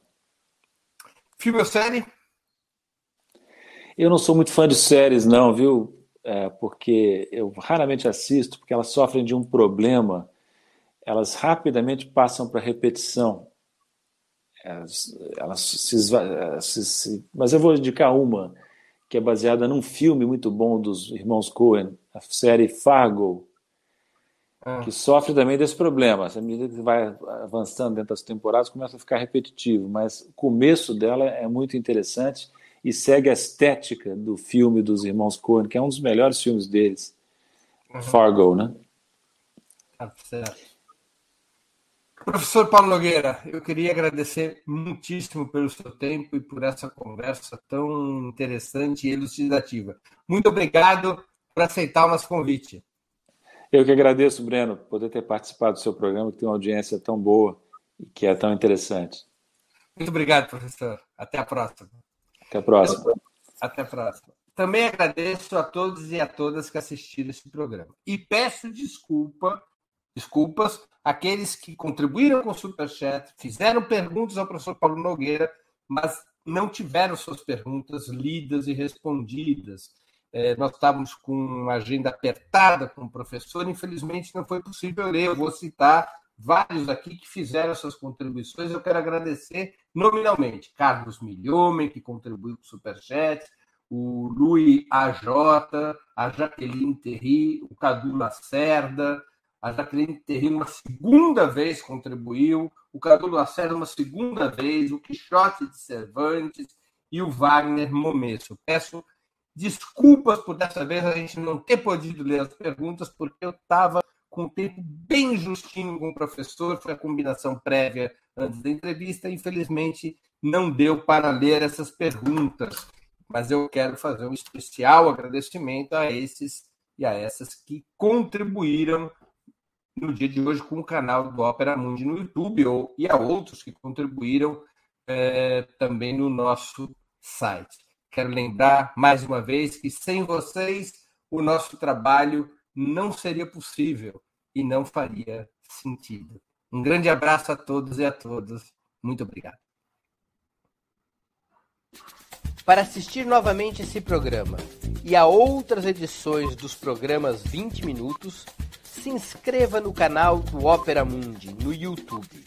Filme ou série? Eu não sou muito fã de séries, não, viu? É, porque eu raramente assisto, porque elas sofrem de um problema. Elas rapidamente passam para repetição. Elas, elas se, se, se, mas eu vou indicar uma que é baseada num filme muito bom dos irmãos Coen, a série Fargo, ah. que sofre também desse problema. À medida que vai avançando dentro das temporadas, começa a ficar repetitivo, mas o começo dela é muito interessante e segue a estética do filme dos irmãos Coen, que é um dos melhores filmes deles, uhum. Fargo, né? Tá certo. Professor Paulo Nogueira, eu queria agradecer muitíssimo pelo seu tempo e por essa conversa tão interessante e elucidativa. Muito obrigado por aceitar o nosso convite. Eu que agradeço, Breno, por poder ter participado do seu programa, que tem uma audiência tão boa e que é tão interessante. Muito obrigado, professor. Até a próxima. Até a próxima. Até a próxima. Também agradeço a todos e a todas que assistiram esse programa. E peço desculpa, desculpas àqueles que contribuíram com o Superchat, fizeram perguntas ao professor Paulo Nogueira, mas não tiveram suas perguntas lidas e respondidas. É, nós estávamos com uma agenda apertada com o professor, infelizmente não foi possível ler. Eu vou citar vários aqui que fizeram suas contribuições. Eu quero agradecer nominalmente Carlos Milhomem, que contribuiu com o Superchat, o Luiz AJ, a Jaqueline Terri, o Cadu Lacerda, a Jaqueline Terri uma segunda vez contribuiu, o Cadu Lacerda uma segunda vez, o Quixote de Cervantes e o Wagner Momesso. Peço desculpas por dessa vez a gente não ter podido ler as perguntas, porque eu estava com tempo bem justinho com o professor, foi a combinação prévia antes da entrevista. Infelizmente, não deu para ler essas perguntas, mas eu quero fazer um especial agradecimento a esses e a essas que contribuíram no dia de hoje com o canal do Opera Mundi no YouTube ou, e a outros que contribuíram é, também no nosso site. Quero lembrar mais uma vez que sem vocês o nosso trabalho não seria possível e não faria sentido. Um grande abraço a todos e a todas. Muito obrigado. Para assistir novamente esse programa e a outras edições dos programas 20 Minutos, se inscreva no canal do Opera Mundi no YouTube.